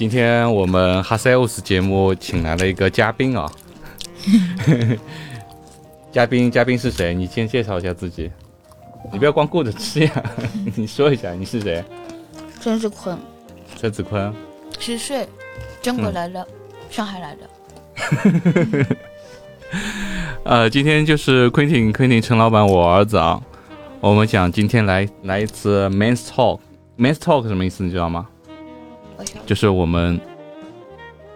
今天我们哈塞欧斯节目请来了一个嘉宾啊，嘉宾嘉宾是谁？你先介绍一下自己，你不要光顾着吃呀，你说一下你是谁？陈子坤，陈子坤，十岁，中国来的，上海来的。呃，今天就是 Quentin Quentin 陈老板我儿子啊，我们想今天来来一次 Men's Talk，Men's Talk 什么意思你知道吗？就是我们，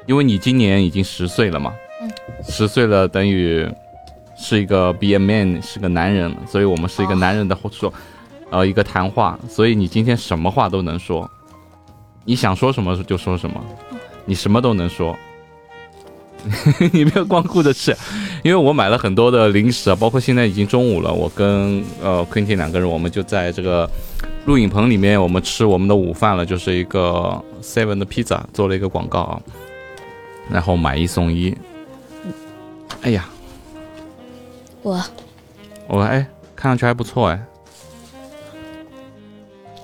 因为你今年已经十岁了嘛，嗯，十岁了等于是一个 be a man 是个男人，所以我们是一个哦男人的说，呃，一个谈话，所以你今天什么话都能说，你想说什么就说什么，你什么都能说。你不要光顾着吃，因为我买了很多的零食啊，包括现在已经中午了，我跟呃 Quentin 两个人，我们就在这个录影棚里面，我们吃我们的午饭了，就是一个 Seven 的披萨，做了一个广告啊，然后买一送一。哎呀，我我哎，看上去还不错哎。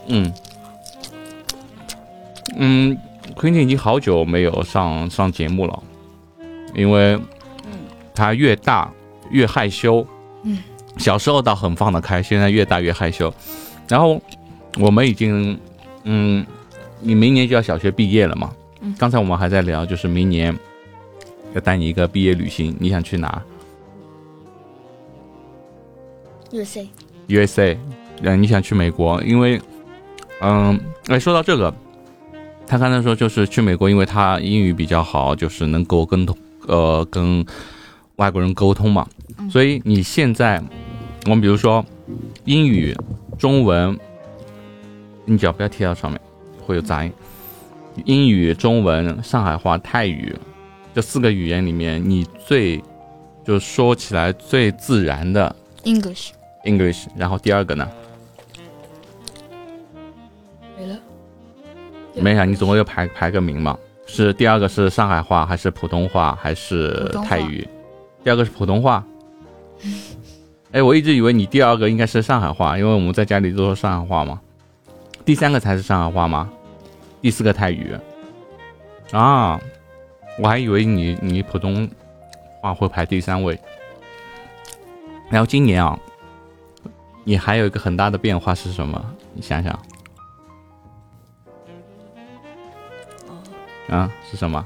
嗯嗯，Quentin 已经好久没有上上节目了，因为他越大越害羞。嗯，小时候倒很放得开，现在越大越害羞。然后我们已经，嗯，你明年就要小学毕业了嘛。嗯。刚才我们还在聊，就是明年要带你一个毕业旅行，你想去哪？USA USA，嗯，你想去美国，因为，嗯，哎，说到这个，他刚才说就是去美国，因为他英语比较好，就是能够跟同呃跟外国人沟通嘛，嗯。所以你现在，我们比如说英语、中文，你脚不要贴到上面，会有杂音。英语、中文、上海话、泰语这四个语言里面，你最就说起来最自然的 English English，然后第二个呢？没了，没啥，你总共要排排个名嘛？是第二个是上海话还是普通话还是泰语？第二个是普通话。哎，我一直以为你第二个应该是上海话，因为我们在家里都说上海话嘛。第三个才是上海话吗？第四个泰语。啊，我还以为你你普通话会排第三位。然后今年啊，你还有一个很大的变化是什么？你想想。啊，是什么？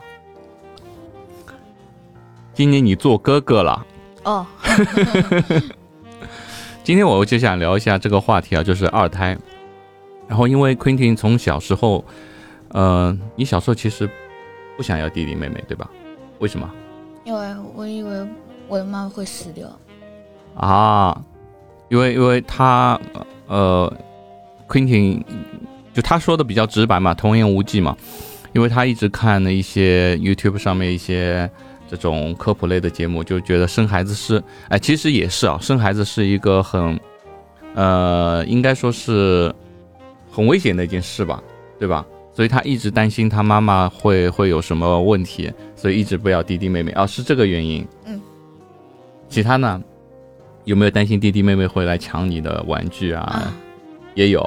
今年你做哥哥了。哦，今天我就想聊一下这个话题啊，就是二胎。然后因为 Quentin 从小时候，呃，你小时候其实不想要弟弟妹妹，对吧？为什么？因为我以为我的妈妈会死掉。啊，因为因为他呃，Quentin 就他说的比较直白嘛，童言无忌嘛，因为他一直看了一些 YouTube 上面一些这种科普类的节目，就觉得生孩子是，哎，其实也是啊，生孩子是一个很呃，应该说是很危险的一件事吧，对吧？所以他一直担心他妈妈会会有什么问题，所以一直不要弟弟妹妹啊，是这个原因。嗯，其他呢？有没有担心弟弟妹妹会来抢你的玩具啊？啊，也有。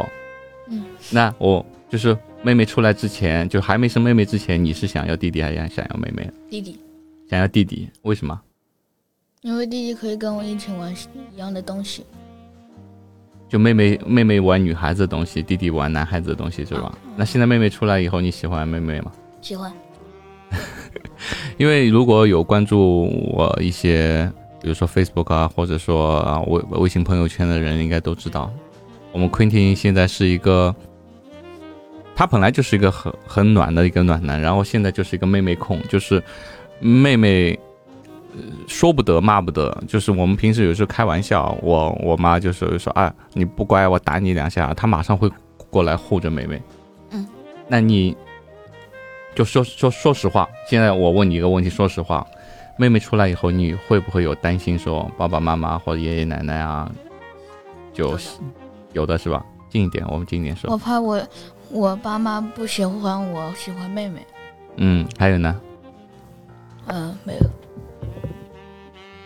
嗯，那我就是妹妹出来之前，就还没生妹妹之前，你是想要弟弟还是想要妹妹？弟弟，想要弟弟，为什么？因为弟弟可以跟我一起玩一样的东西。就妹妹妹妹玩女孩子的东西，弟弟玩男孩子的东西，是吧？那现在妹妹出来以后，你喜欢妹妹吗？喜欢。因为如果有关注我一些，比如说 Facebook 啊，或者说啊微微信朋友圈的人，应该都知道，我们 Quentin 现在是一个，他本来就是一个很很暖的一个暖男，然后现在就是一个妹妹控，就是妹妹。呃说不得骂不得，就是我们平时有时候开玩笑，我我妈就是说啊，你不乖，我打你两下，她马上会过来护着妹妹。嗯，那你就说说说实话，现在我问你一个问题，说实话，妹妹出来以后，你会不会有担心说爸爸妈妈或者爷爷奶奶啊，就是有的是吧？近一点，我们近一点说。我怕我我爸妈不喜欢我，喜欢妹妹。嗯，还有呢？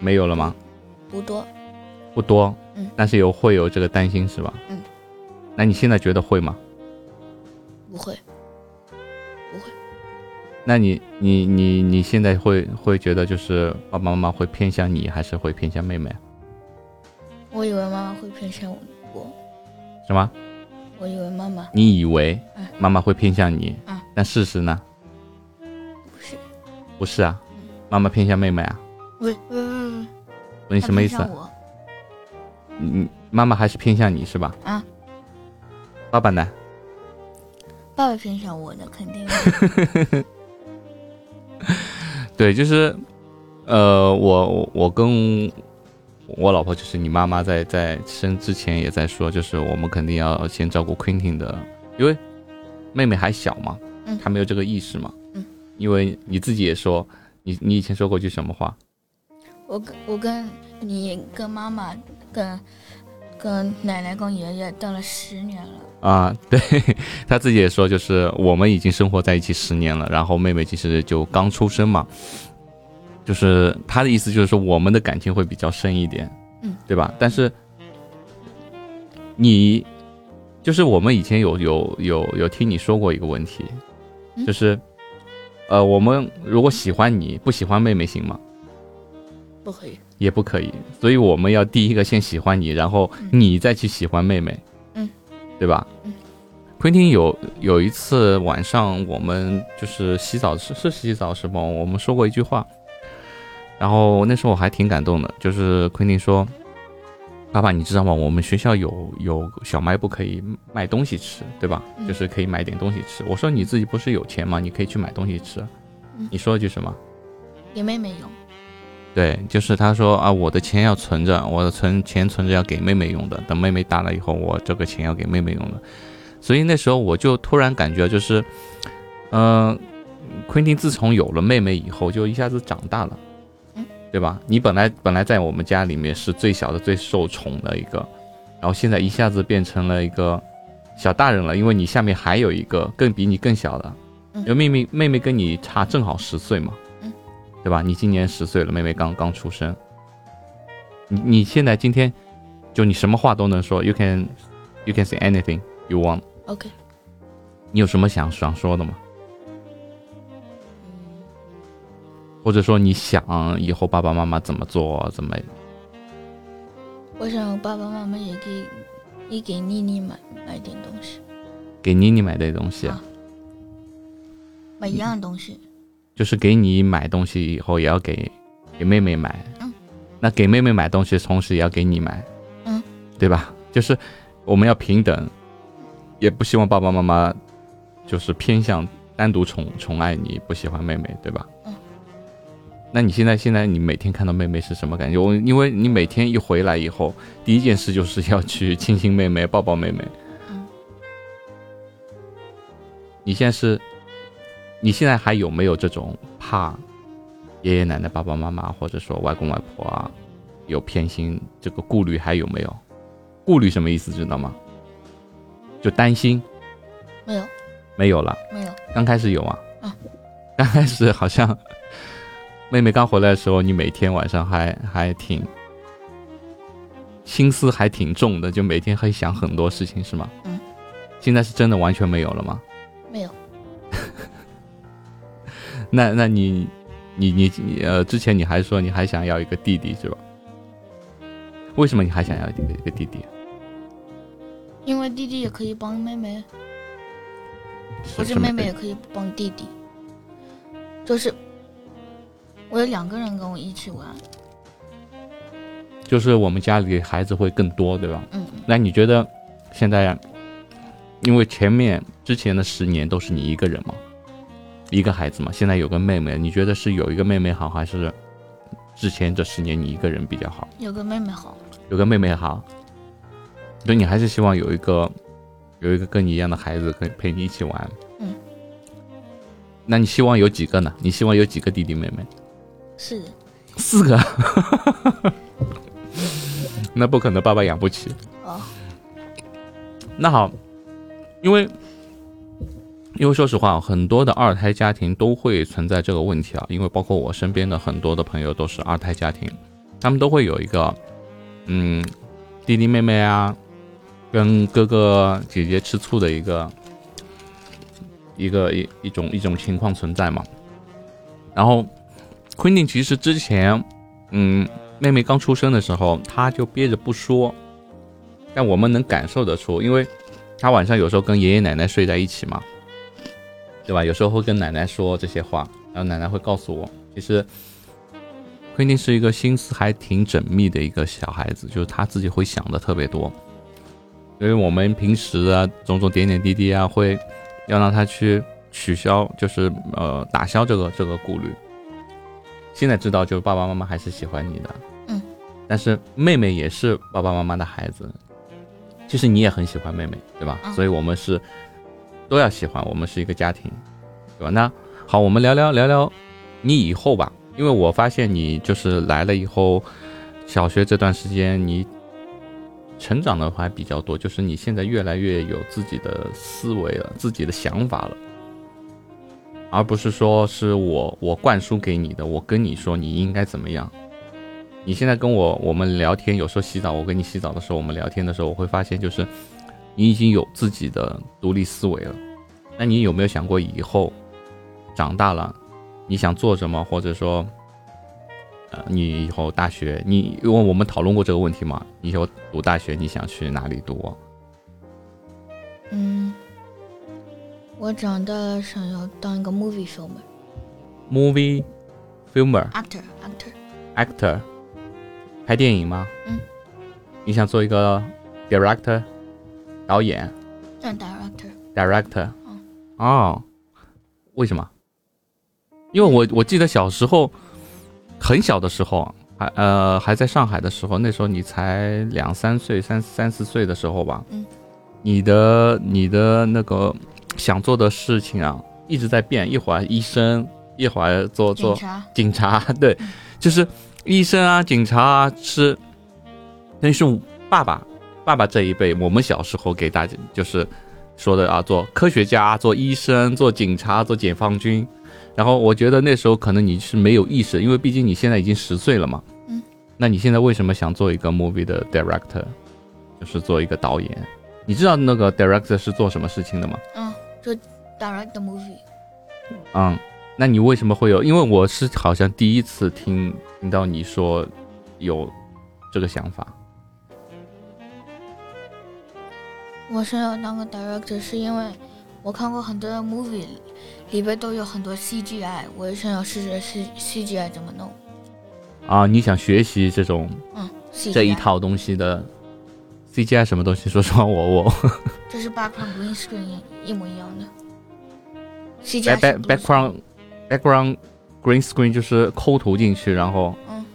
没有了吗？不多。不多，嗯但是有会有这个担心是吧？嗯，那你现在觉得会吗？不会，不会那你你你你现在会会觉得就是爸爸妈妈会偏向你，还是会偏向妹妹？我以为妈妈会偏向我，什么？我以为妈妈你以为嗯妈妈会偏向你，嗯但事实呢？不是，不是啊，妈妈偏向妹妹啊？不是，你什么意思她偏？向我，你妈妈还是偏向你是吧？啊。爸爸呢？爸爸偏向我的，肯定。对，就是，呃，我我我跟我老婆，就是你妈妈在在生之前也在说，就是我们肯定要先照顾 Quentin 的，因为妹妹还小嘛，嗯她没有这个意识嘛，嗯，因为你自己也说，你你以前说过句什么话？我跟我跟你跟妈妈跟跟奶奶跟爷爷等了十年了，啊，对 他自己也说，就是我们已经生活在一起十年了，然后妹妹其实就刚出生嘛，就是他的意思就是说我们的感情会比较深一点，嗯，对吧？但是你就是我们以前有有有有听你说过一个问题，嗯就是呃，我们如果喜欢你不喜欢妹妹行吗？不可以。也不可以，所以我们要第一个先喜欢你，然后嗯你再去喜欢妹妹，嗯，对吧？嗯。昆汀有有一次晚上，我们就是洗澡是是洗澡时候，我们说过一句话，然后那时候我还挺感动的，就是昆汀说：“爸爸，你知道吗？我们学校有有小卖部可以卖东西吃，对吧？嗯就是可以买点东西吃。”我说：“你自己不是有钱吗？你可以去买东西吃。嗯你说了句什么？给妹妹用。对，就是他说啊，我的钱要存着，我的存钱存着要给妹妹用的，等妹妹大了以后，我这个钱要给妹妹用的。所以那时候我就突然感觉就是，嗯、昆汀自从有了妹妹以后，就一下子长大了嗯，对吧？你本来本来在我们家里面是最小的、最受宠的一个，然后现在一下子变成了一个小大人了，因为你下面还有一个更比你更小的，嗯因为妹妹妹妹跟你差正好十岁嘛，嗯，对吧？你今年十岁了，妹妹刚刚出生，你你现在今天就你什么话都能说，you can you can say anything you want，OK。你有什么想想说的吗？嗯，或者说你想以后爸爸妈妈怎么做，怎么我想爸爸妈妈也给也给妮妮买买点东西，给妮妮买点东西，啊买一样东西。就是给你买东西以后也要给给妹妹买，嗯，那给妹妹买东西，同时也要给你买，嗯，对吧？就是我们要平等，也不希望爸爸妈妈就是偏向单独宠宠爱你，不喜欢妹妹，对吧？嗯。那你现在现在你每天看到妹妹是什么感觉？我因为你每天一回来以后，第一件事就是要去亲亲妹妹，抱抱妹妹。嗯。你现在是，你现在还有没有这种怕爷爷奶奶、爸爸妈妈或者说外公外婆啊有偏心这个顾虑还有没有？顾虑什么意思知道吗？就担心没有，没有了，没有。刚开始有啊，嗯，刚开始好像妹妹刚回来的时候，你每天晚上还还挺心思还挺重的，就每天会想很多事情是吗？嗯，现在是真的完全没有了吗？那那你你你你呃，之前你还说你还想要一个弟弟是吧？为什么你还想要一个一个弟弟？因为弟弟也可以帮妹妹，不是妹妹也可以帮弟弟，就是我有两个人跟我一起玩，就是我们家里孩子会更多，对吧？嗯，那你觉得现在，因为前面之前的十年都是你一个人嘛，一个孩子嘛，现在有个妹妹，你觉得是有一个妹妹好，还是之前这十年你一个人比较好？有个妹妹好，有个妹妹好，所以你还是希望有一个有一个跟你一样的孩子可以陪你一起玩。嗯，那你希望有几个呢？你希望有几个弟弟妹妹？是四个，那不可能，爸爸养不起。哦，那好，因为因为说实话，很多的二胎家庭都会存在这个问题啊。因为包括我身边的很多的朋友都是二胎家庭，他们都会有一个嗯弟弟妹妹啊，跟哥哥姐姐吃醋的一个一个一一种一种情况存在嘛。然后昆宁其实之前，嗯，妹妹刚出生的时候，她就憋着不说，但我们能感受得出，因为她晚上有时候跟爷爷奶奶睡在一起嘛，对吧？有时候会跟奶奶说这些话，然后奶奶会告诉我，其实。昆汀是一个心思还挺缜密的一个小孩子，就是他自己会想的特别多。因为我们平时啊，种种点点滴滴啊，会要让他去取消，就是呃打消这个这个顾虑。现在知道，就是爸爸妈妈还是喜欢你的，嗯。但是妹妹也是爸爸妈妈的孩子，其实你也很喜欢妹妹，对吧？所以我们是都要喜欢，我们是一个家庭，对吧？那好，我们聊聊聊聊你以后吧。因为我发现你就是来了以后，小学这段时间你成长的还比较多，就是你现在越来越有自己的思维了，自己的想法了，而不是说是我我灌输给你的，我跟你说你应该怎么样。你现在跟我我们聊天，有时候洗澡，我跟你洗澡的时候，我们聊天的时候，我会发现就是你已经有自己的独立思维了。那你有没有想过以后长大了？你想做什么，或者说，呃，你以后大学，你因为我们讨论过这个问题嘛？你以后读大学，你想去哪里读？嗯，我长大了想要当一个 movie filmer。movie filmer。actor actor actor，拍电影吗？嗯。你想做一个 director，导演？嗯，director。director。哦，为什么？因为我我记得小时候，很小的时候，还呃还在上海的时候，那时候你才两三岁、三三四岁的时候吧。嗯。你的你的那个想做的事情啊，一直在变，一会儿医生，一会儿做做警察。警察 对，就是医生啊，警察啊，是那是爸爸爸爸这一辈，我们小时候给大家就是说的啊，做科学家、做医生、做警察、做解放军。然后我觉得那时候可能你是没有意识，因为毕竟你现在已经十岁了嘛。嗯。那你现在为什么想做一个 movie 的 director，就是做一个导演？你知道那个 director 是做什么事情的吗？嗯，做 direct movie。嗯，那你为什么会有？因为我是好像第一次听听到你说有这个想法。我想要当个 director 是因为我看过很多的 movie。里边都有很多 CGI，我也想要试试 C CGI 怎么弄。啊，你想学习这种嗯这一套东西的 CGI 什么东西？说实话，我我这是 background green screen 一模一样的。CGI back background background green screen 就是抠图进去，然后嗯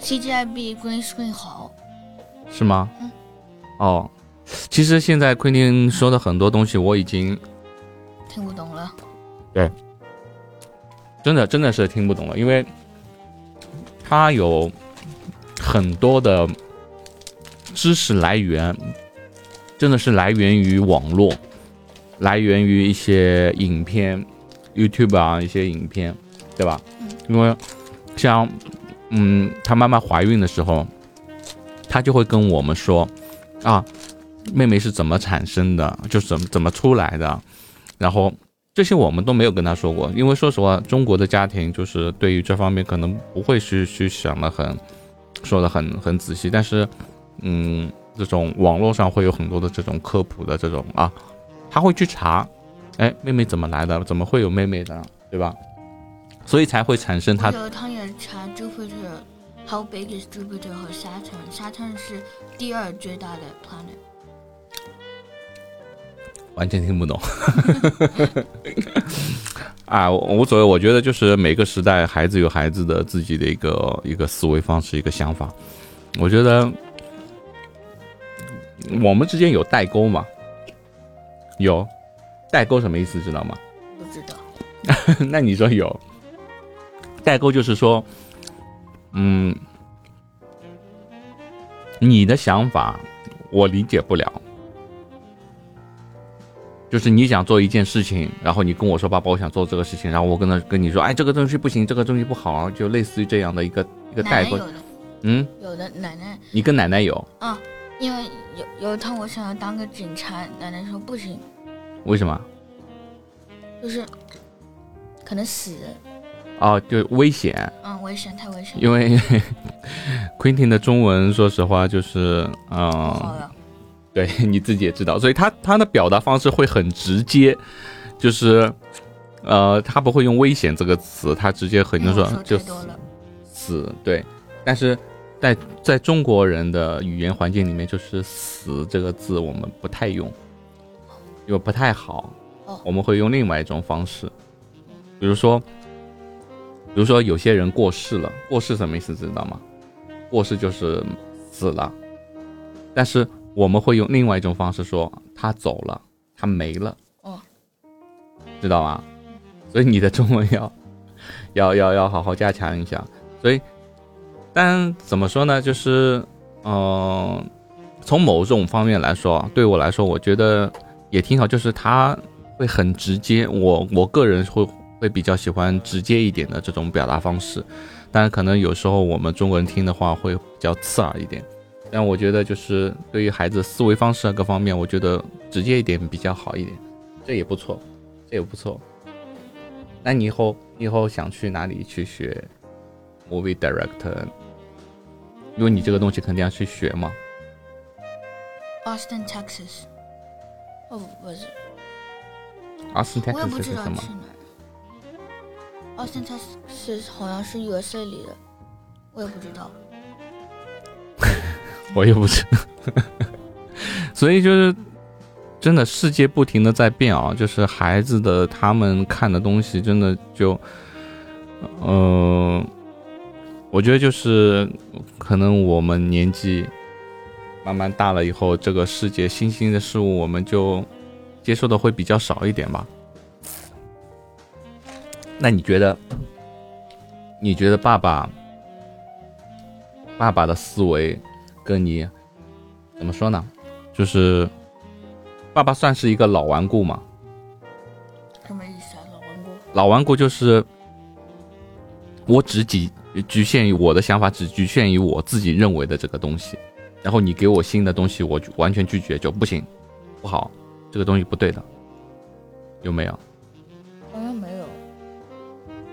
，CGI 比 green screen 好，是吗？嗯，哦，其实现在昆汀说的很多东西我已经。听不懂了，对，真的真的是听不懂了，因为他有很多的知识来源，真的是来源于网络，来源于一些影片，YouTube 啊一些影片，对吧？因为像嗯，他妈妈怀孕的时候，他就会跟我们说啊，妹妹是怎么产生的，就是怎么怎么出来的。然后这些我们都没有跟他说过，因为说实话，中国的家庭就是对于这方面可能不会去去想的很，说的很很仔细。但是，嗯，这种网络上会有很多的这种科普的这种啊，他会去查，哎，妹妹怎么来的？怎么会有妹妹的？对吧？所以才会产生他。他也查 Jupiter，How big is Jupiter 和沙尘？沙尘是第二最大的 planet。完全听不懂，啊，无所谓。我觉得就是每个时代，孩子有孩子的自己的一个一个思维方式，一个想法。我觉得我们之间有代沟吗？有，代沟什么意思？知道吗？不知道。那你说有？代沟就是说，嗯，你的想法我理解不了。就是你想做一件事情，然后你跟我说爸爸，我想做这个事情，然后我跟他跟你说，哎，这个东西不行，这个东西不好，就类似于这样的一个一个代沟。嗯，有的奶奶。你跟奶奶有？啊，因为有有一趟我想要当个警察，奶奶说不行。为什么？就是可能死，哦，就危险，嗯，危险，太危险。因为 Quentin 的中文，说实话就是，嗯、对 你自己也知道，所以他他的表达方式会很直接，就是，呃，他不会用危险这个词，他直接很就说就死。死，对，但是在在中国人的语言环境里面，就是死这个字我们不太用，因为不太好哦，我们会用另外一种方式，比如说，比如说有些人过世了，过世什么意思知道吗？过世就是死了，但是我们会用另外一种方式说他走了，他没了，哦，知道吗？所以你的中文要 要要要好好加强一下。所以，但怎么说呢？就是，嗯、从某种方面来说，对我来说，我觉得也挺好，就是他会很直接。我我个人会会比较喜欢直接一点的这种表达方式，但可能有时候我们中国人听的话会比较刺耳一点。但我觉得就是对于孩子思维方式啊各方面，我觉得直接一点比较好一点，这也不错，这也不错。那你以后你以后想去哪里去学 movie director？因为你这个东西肯定要去学嘛。Austin, Texas。哦，不是，Austin, Texas 是什么。Austin, Texas 好像是 USA 里的，我也不知道。我也不知道。所以就是真的世界不停的在变啊，就是孩子的他们看的东西真的就，呃，我觉得就是可能我们年纪慢慢大了以后，这个世界新兴的事物我们就接受的会比较少一点吧。那你觉得？你觉得爸爸爸爸的思维跟你怎么说呢？就是爸爸算是一个老顽固嘛，什么意思啊，老顽固？老顽固就是我只局局限于我的想法，只局限于我自己认为的这个东西，然后你给我新的东西，我就完全拒绝，就不行，不好，这个东西不对的，有没有？好像没有。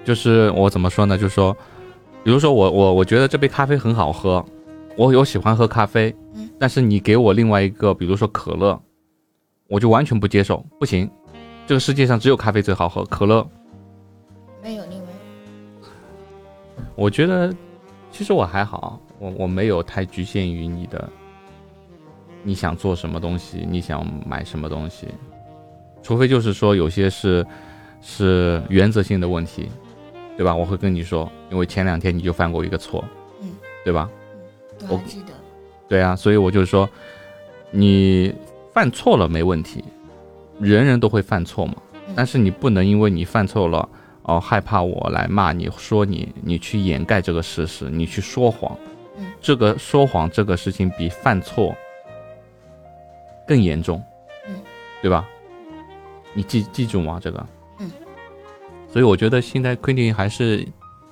就是我怎么说呢？就是说，比如说我我我觉得这杯咖啡很好喝，我有喜欢喝咖啡，嗯但是你给我另外一个，比如说可乐，我就完全不接受，不行，这个世界上只有咖啡最好喝，可乐，没有，你没有。我觉得其实我还好，我我没有太局限于你的，你想做什么东西，你想买什么东西，除非就是说有些是是原则性的问题，对吧？我会跟你说，因为前两天你就犯过一个错，嗯，对吧？我我还记得。对啊，所以我就是说，你犯错了没问题，人人都会犯错嘛。嗯但是你不能因为你犯错了，哦，害怕我来骂你，说你，你去掩盖这个事实，你去说谎。嗯这个说谎这个事情比犯错更严重。嗯，对吧？你记记住吗？这个。嗯。所以我觉得现在 Quentin 还是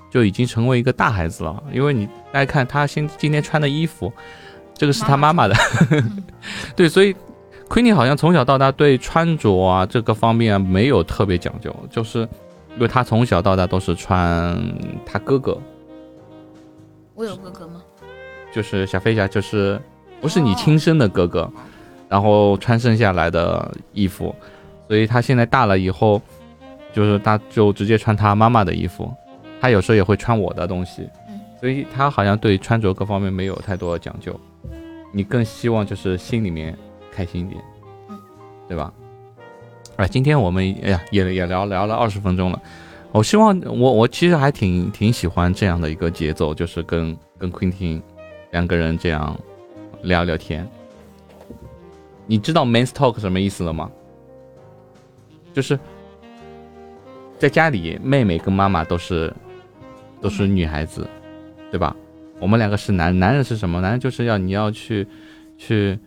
就已经成为一个大孩子了，因为你大家看他现今天穿的衣服，这个是他妈妈的。嗯。对，所以 Queenie 好像从小到大对穿着啊这个方面啊没有特别讲究，就是因为他从小到大都是穿他哥哥，我有哥哥吗？就是小飞侠，就是不是你亲生的哥哥，然后穿剩下来的衣服，所以他现在大了以后，就是他就直接穿他妈妈的衣服，他有时候也会穿我的东西嗯，所以他好像对穿着各方面没有太多的讲究，你更希望就是心里面开心一点，嗯，对吧？哎，今天我们哎呀也也聊聊了二十分钟了，我希望我我其实还挺挺喜欢这样的一个节奏，就是跟跟 Quentin 两个人这样聊聊天。你知道 men's talk 什么意思了吗？就是在家里，妹妹跟妈妈都是都是女孩子，对吧？我们两个是男男人是什么？男人就是要你要去去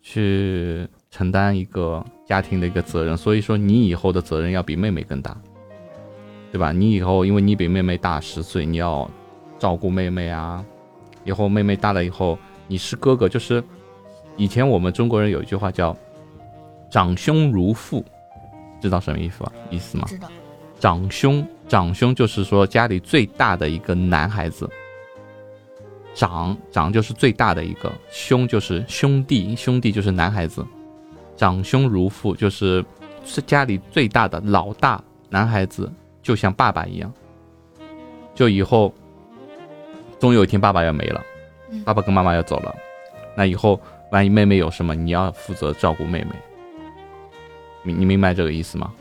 去承担一个家庭的一个责任，所以说你以后的责任要比妹妹更大，对吧？你以后因为你比妹妹大十岁，你要照顾妹妹啊。以后妹妹大了以后，你是哥哥，就是以前我们中国人有一句话叫“长兄如父”，知道什么意思吧？意思吗？知道。长兄，长兄就是说家里最大的一个男孩子。长长就是最大的一个，兄就是兄弟，兄弟就是男孩子。长兄如父，就是是家里最大的老大男孩子，就像爸爸一样。就以后，总有一天爸爸要没了，爸爸跟妈妈要走了，那以后万一妹妹有什么，你要负责照顾妹妹。你你明白这个意思吗？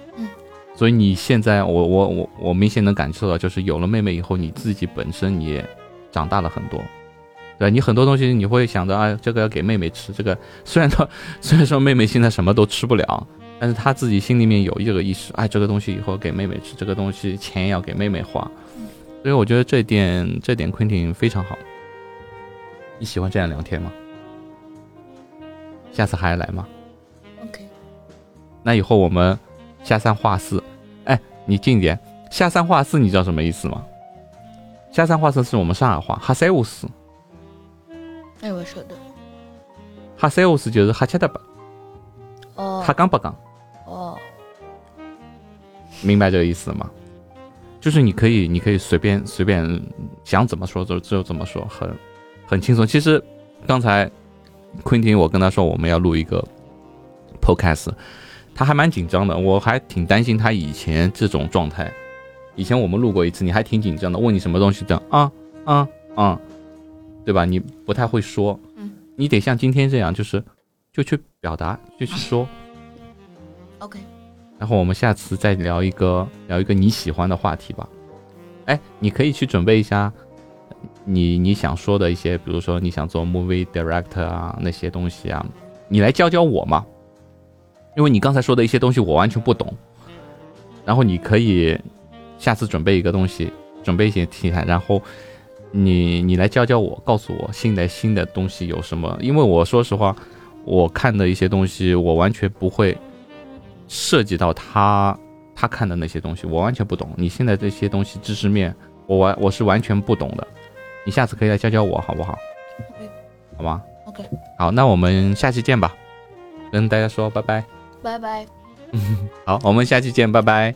嗯。所以你现在，我我我我明显能感受到，就是有了妹妹以后，你自己本身也长大了很多。对你很多东西你会想着啊，这个要给妹妹吃。这个 虽然说虽然说妹妹现在什么都吃不了，但是她自己心里面有这个意识，哎，这个东西以后给妹妹吃，这个东西钱要给妹妹花。所以我觉得这点这点 Quentin 非常好。你喜欢这样聊天吗？下次还来吗？OK。那以后我们下三话四，哎，你近点。下三话四你知道什么意思吗？下三话四是我们上海话，哈塞乌斯。哎，我说的，哈塞乌斯就是哈切的吧？哦，哈刚不刚？哦，明白这个意思吗？就是你可以，你可以随便随便想怎么说就就怎么说，很很轻松。其实刚才昆汀，我跟他说我们要录一个 podcast，他还蛮紧张的，我还挺担心他以前这种状态。以前我们录过一次，你还挺紧张的，问你什么东西这样啊啊啊。对吧？你不太会说，嗯，你得像今天这样，就是就去表达，就去说。OK。然后我们下次再聊一个聊一个你喜欢的话题吧。哎，你可以去准备一下你你想说的一些，比如说你想做 movie director 啊那些东西啊，你来教教我嘛。因为你刚才说的一些东西我完全不懂。然后你可以下次准备一个东西，准备一些题材，然后。你你来教教我，告诉我新的新的东西有什么？因为我说实话，我看的一些东西，我完全不会涉及到他他看的那些东西，我完全不懂。你现在这些东西知识面，我完我是完全不懂的。你下次可以来教教我，好不好？好吗？OK。好，那我们下期见吧，跟大家说拜拜。拜拜。好，我们下期见，拜拜。